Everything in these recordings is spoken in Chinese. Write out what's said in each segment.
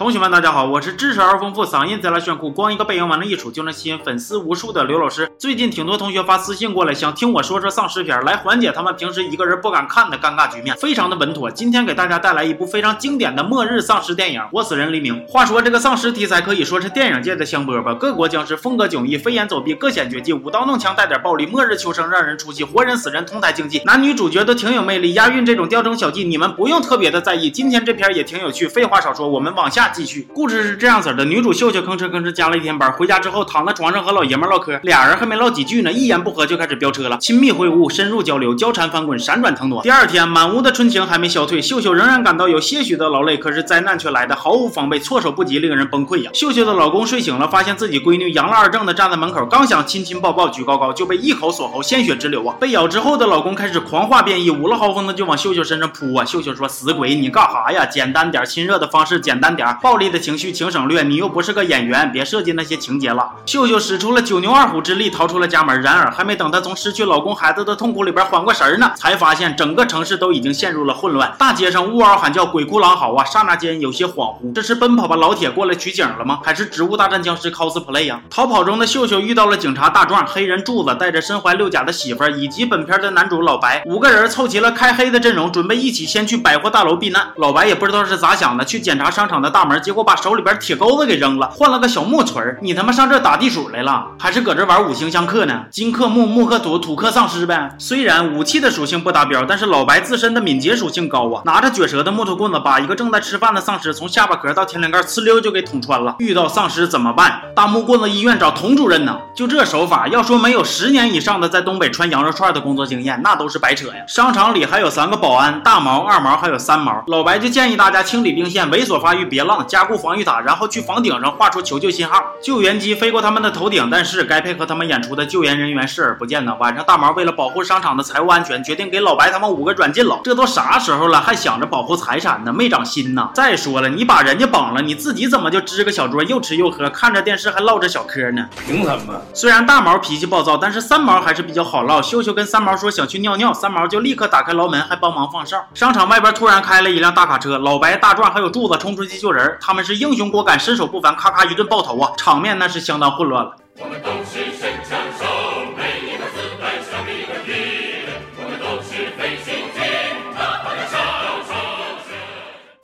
同学们，大家好，我是知识而丰富、嗓音贼拉炫酷、光一个背影往那一杵就能吸引粉丝无数的刘老师。最近挺多同学发私信过来，想听我说说丧尸片，来缓解他们平时一个人不敢看的尴尬局面，非常的稳妥。今天给大家带来一部非常经典的末日丧尸电影《活死人黎明》。话说这个丧尸题材可以说是电影界的香饽饽，各国僵尸风格迥异，飞檐走壁，各显绝技，舞刀弄枪带点暴力，末日求生让人出戏，活人死人同台竞技，男女主角都挺有魅力，押韵这种雕虫小技你们不用特别的在意。今天这片也挺有趣，废话少说，我们往下继续。故事是这样子的：女主秀秀吭哧吭哧加了一天班，回家之后躺在床上和老爷们唠嗑，俩人还没唠几句呢，一言不合就开始飙车了，亲密会晤，深入交流，交缠翻滚，闪转腾挪。第二天，满屋的春情还没消退，秀秀仍然感到有些许的劳累，可是灾难却来的毫无防备，措手不及，令人崩溃呀！秀秀的老公睡醒了，发现自己闺女阳了二正的站在门口，刚想亲亲抱抱举高高，就被一口锁喉，鲜血直流啊！被咬之后的老公开始狂化变异，五了豪风的就往秀秀身上扑啊！秀秀说：“死鬼，你干哈呀？简单点，亲热的方式简单点，暴力的情绪请省略。你又不是个演员，别设计那些情节了。”秀秀使出了九牛二虎之力逃出了家门，然而还没等她从失去老公孩子的痛苦里边缓过神儿呢，才发现整个城市都已经陷入了混乱，大街上呜嗷喊叫，鬼哭狼嚎啊！刹那间有些恍惚，这是奔跑吧老铁过来取景了吗？还是植物大战僵尸 cosplay 呀？逃跑中的秀秀遇到了警察大壮、黑人柱子，带着身怀六甲的媳妇儿以及本片的男主老白，五个人凑齐了开黑的阵容，准备一起先去百货大楼避难。老白也不知道是咋想的，去检查商场的大门，结果把手里边铁钩子给扔了，换了个小木锤。你他妈上这打地鼠来了，还是搁这玩五行相克呢？金克木，木克土，土克丧尸呗。虽然武器的属性不达标，但是老白自身的敏捷属性高啊，拿着卷舌的木头棍子，把一个正在吃饭的丧尸从下巴壳到天灵盖呲溜就给捅穿了。遇到丧尸怎么办？大木棍子医院找童主任呢？就这手法，要说没有十年以上的在东北穿羊肉串的工作经验，那都是白扯呀。商场里还有三个保安，大毛、二毛还有三毛。老白就建议大家清理兵线，猥琐发育别浪，加固防御塔，然后去房顶上画出求救信号，救援机飞过他们的头顶。但是该配合他们演出的救援人员视而不见呢。晚上大毛为了保护商场的财务安全，决定给老白他们五个软禁了。这都啥时候了，还想着保护财产呢？没长心呐！再说了，你把人家绑了，你自己怎么就支个小桌又吃又喝，看着电视还唠着小嗑呢？凭什么？虽然大毛脾气暴躁，但是三毛还是比较好唠。秀秀跟三毛说想去尿尿，三毛就立刻打开牢门，还帮忙放哨。商场外边突然开了一辆大卡车，老白、大壮还有柱子冲出去救人，他们是英雄果敢，身手不凡，咔咔一顿爆头啊，场面那是相当混乱了。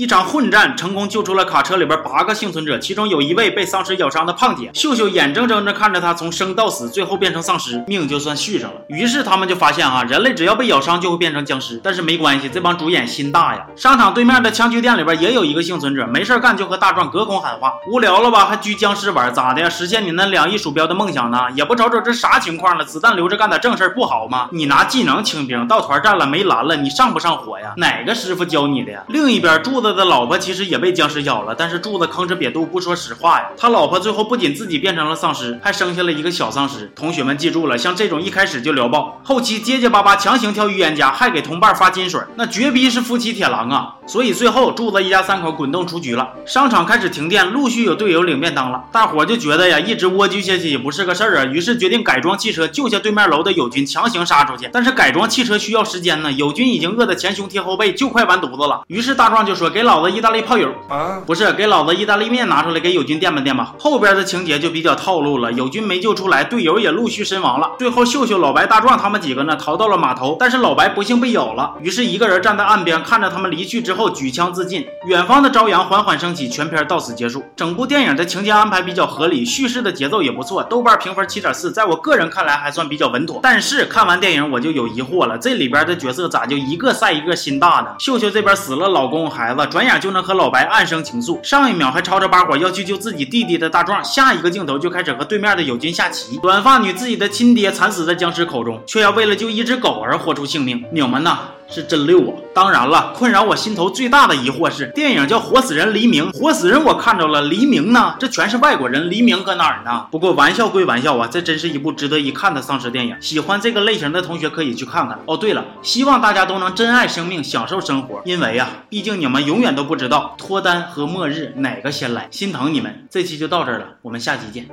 一场混战成功救出了卡车里边八个幸存者，其中有一位被丧尸咬伤的胖姐。秀秀眼睁睁着看着他从生到死，最后变成丧尸，命就算续上了。于是他们就发现啊，人类只要被咬伤就会变成僵尸。但是没关系，这帮主演心大呀。商场对面的枪具店里边也有一个幸存者，没事干就和大壮隔空喊话，无聊了吧？还狙僵尸玩，咋的？实现你那两亿鼠标的梦想呢？也不瞅瞅这啥情况了？子弹留着干点正事不好吗？你拿技能清兵，到团战了没蓝了，你上不上火呀？哪个师傅教你的呀？另一边柱子的老婆其实也被僵尸咬了，但是柱子吭哧瘪肚不说实话呀。他老婆最后不仅自己变成了丧尸，还生下了一个小丧尸。同学们记住了，像这种一开始就聊爆，后期结结巴巴强行跳预言家，还给同伴发金水，那绝逼是夫妻铁狼啊！所以最后柱子一家三口滚动出局了。商场开始停电，陆续有队友领便当了。大伙就觉得呀，一直蜗居下去也不是个事儿啊，于是决定改装汽车救下对面楼的友军，强行杀出去。但是改装汽车需要时间呢，友军已经饿得前胸贴后背，就快完犊子了。于是大壮就说：“给老子意大利炮友。”啊，不是给老子意大利面拿出来给友军垫吧垫吧。后边的情节就比较套路了，友军没救出来，队友也陆续身亡了。最后秀秀、老白、大壮他们几个呢逃到了码头，但是老白不幸被咬了，于是一个人站在岸边看着他们离去之后举枪自尽。远方的朝阳缓缓升起，全片到此结束。整部电影的情节安排比较合理，叙事的节奏也不错，豆瓣评分七点四，在我个人看来还算比较稳妥。但是看完电影我就有疑惑了，这里边的角色咋就一个赛一个心大呢？秀秀这边死了老公孩子，转眼就能和老白暗生情愫。上一秒还吵着把火要去救自己弟弟的大壮，下一个镜头就开始和对面的友军下棋。短发女自己的亲爹惨死在僵尸口中，却要为了救一只狗而豁出性命，你们呢是真溜啊！当然了，困扰我心头最大的疑惑是，电影叫《活死人黎明》，活死人我看着了，黎明呢？这全是外国人，黎明搁哪儿呢？不过玩笑归玩笑啊，这真是一部值得一看的丧尸电影。喜欢这个类型的同学可以去看看。哦，对了，希望大家都能珍爱生命，享受生活，因为啊，毕竟你们永远都不知道脱单和末日哪个先来，心疼你们。这期就到这儿了，我们下期见。